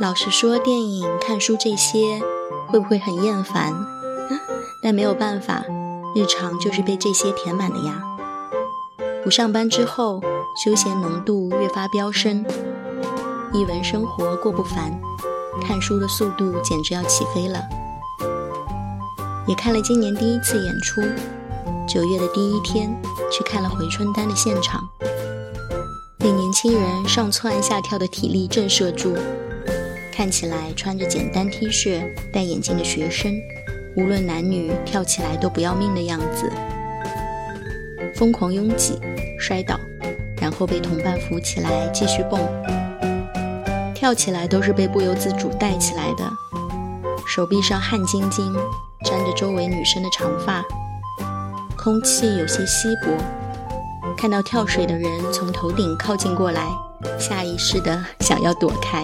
老实说，电影、看书这些会不会很厌烦？但没有办法，日常就是被这些填满的呀。不上班之后，休闲浓度越发飙升，一文生活过不烦，看书的速度简直要起飞了。也看了今年第一次演出，九月的第一天去看了回春丹的现场，被年轻人上蹿下跳的体力震慑住。看起来穿着简单 T 恤、戴眼镜的学生，无论男女，跳起来都不要命的样子，疯狂拥挤、摔倒，然后被同伴扶起来继续蹦，跳起来都是被不由自主带起来的，手臂上汗津津。沾着周围女生的长发，空气有些稀薄。看到跳水的人从头顶靠近过来，下意识的想要躲开。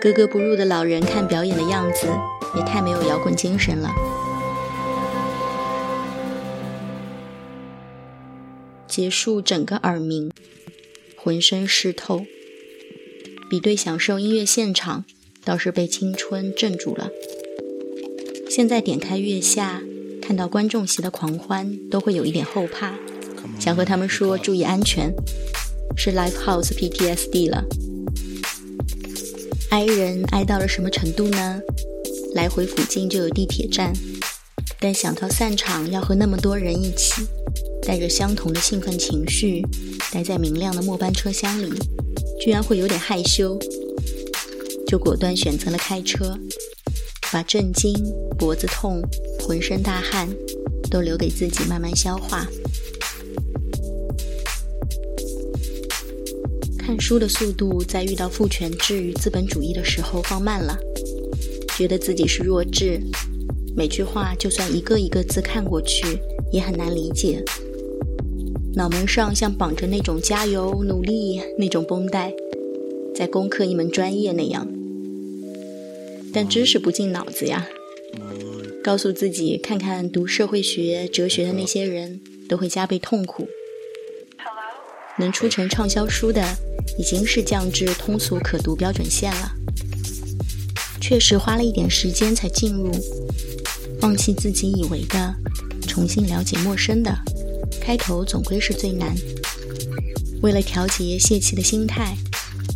格格不入的老人看表演的样子，也太没有摇滚精神了。结束整个耳鸣，浑身湿透，比对享受音乐现场，倒是被青春镇住了。现在点开月下，看到观众席的狂欢，都会有一点后怕，想和他们说注意安全，是 Live House PTSD 了。挨人挨到了什么程度呢？来回附近就有地铁站，但想到散场要和那么多人一起，带着相同的兴奋情绪，待在明亮的末班车厢里，居然会有点害羞，就果断选择了开车。把震惊、脖子痛、浑身大汗都留给自己慢慢消化。看书的速度在遇到父权制与资本主义的时候放慢了，觉得自己是弱智，每句话就算一个一个字看过去也很难理解，脑门上像绑着那种加油、努力那种绷带，在攻克一门专业那样。但知识不进脑子呀，告诉自己看看读社会学、哲学的那些人都会加倍痛苦。能出成畅销书的已经是降至通俗可读标准线了。确实花了一点时间才进入，放弃自己以为的，重新了解陌生的，开头总归是最难。为了调节泄气的心态，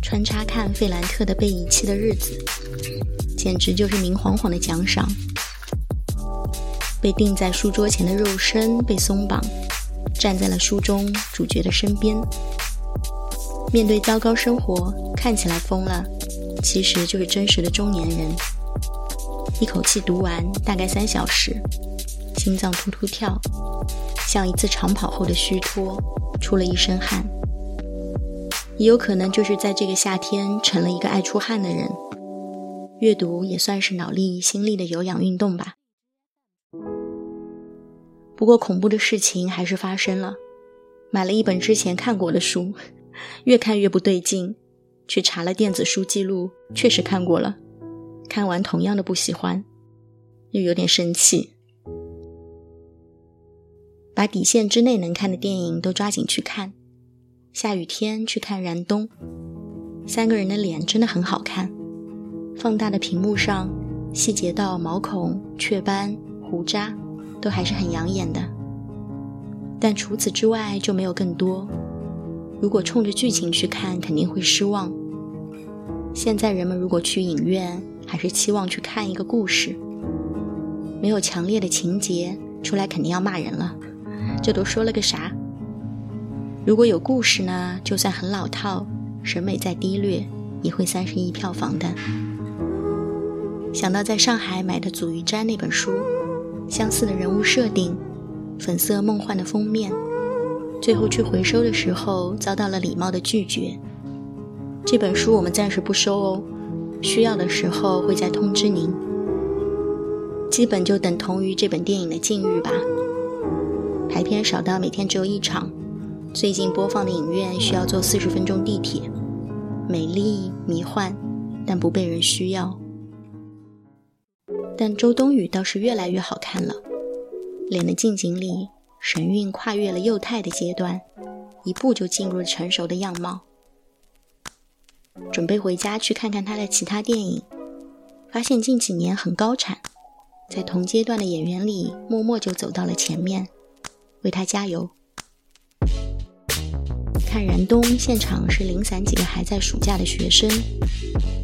穿插看费兰特的被遗弃的日子。简直就是明晃晃的奖赏。被钉在书桌前的肉身被松绑，站在了书中主角的身边。面对糟糕生活，看起来疯了，其实就是真实的中年人。一口气读完，大概三小时，心脏突突跳，像一次长跑后的虚脱，出了一身汗。也有可能就是在这个夏天，成了一个爱出汗的人。阅读也算是脑力、心力的有氧运动吧。不过恐怖的事情还是发生了。买了一本之前看过的书，越看越不对劲，去查了电子书记录，确实看过了。看完同样的不喜欢，又有点生气。把底线之内能看的电影都抓紧去看。下雨天去看《燃冬》，三个人的脸真的很好看。放大的屏幕上，细节到毛孔、雀斑、胡渣，都还是很养眼的。但除此之外就没有更多。如果冲着剧情去看，肯定会失望。现在人们如果去影院，还是期望去看一个故事。没有强烈的情节，出来肯定要骂人了。这都说了个啥？如果有故事呢？就算很老套，审美再低劣，也会三十亿票房的。想到在上海买的《祖玉斋》那本书，相似的人物设定，粉色梦幻的封面，最后去回收的时候遭到了礼貌的拒绝。这本书我们暂时不收哦，需要的时候会再通知您。基本就等同于这本电影的境遇吧。排片少到每天只有一场，最近播放的影院需要坐四十分钟地铁。美丽迷幻，但不被人需要。但周冬雨倒是越来越好看了，脸的近景里神韵跨越了幼态的阶段，一步就进入了成熟的样貌。准备回家去看看他的其他电影，发现近几年很高产，在同阶段的演员里默默就走到了前面，为他加油。看燃冬现场是零散几个还在暑假的学生，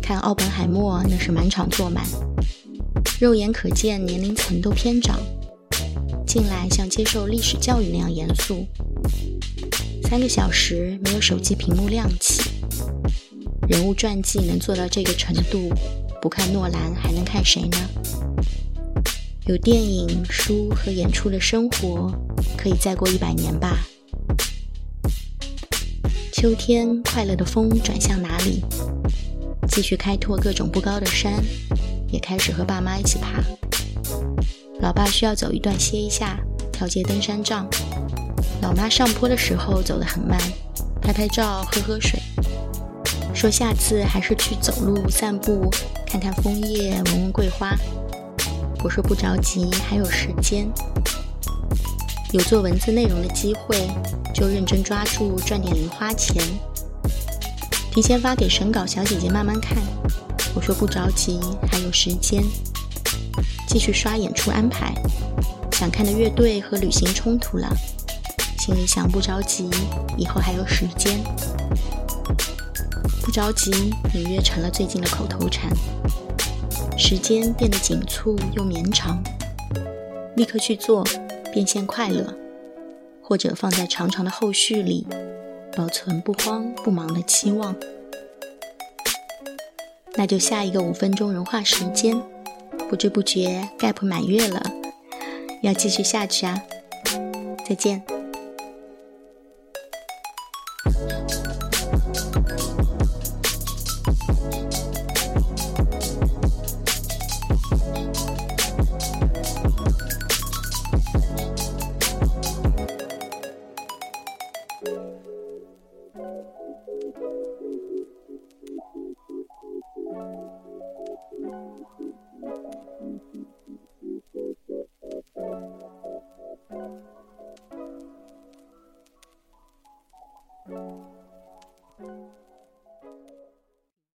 看奥本海默那是满场坐满，肉眼可见年龄层都偏长，进来像接受历史教育那样严肃。三个小时没有手机屏幕亮起，人物传记能做到这个程度，不看诺兰还能看谁呢？有电影、书和演出的生活，可以再过一百年吧。秋天，快乐的风转向哪里？继续开拓各种不高的山，也开始和爸妈一起爬。老爸需要走一段歇一下，调节登山杖。老妈上坡的时候走得很慢，拍拍照，喝喝水，说下次还是去走路散步，看看枫叶，闻闻桂花。我说不着急，还有时间。有做文字内容的机会，就认真抓住赚点零花钱。提前发给审稿小姐姐慢慢看。我说不着急，还有时间。继续刷演出安排，想看的乐队和旅行冲突了，心里想不着急，以后还有时间。不着急，隐约成了最近的口头禅。时间变得紧促又绵长，立刻去做。变现快乐，或者放在长长的后续里，保存不慌不忙的期望。那就下一个五分钟融化时间，不知不觉 gap 满月了，要继续下去啊！再见。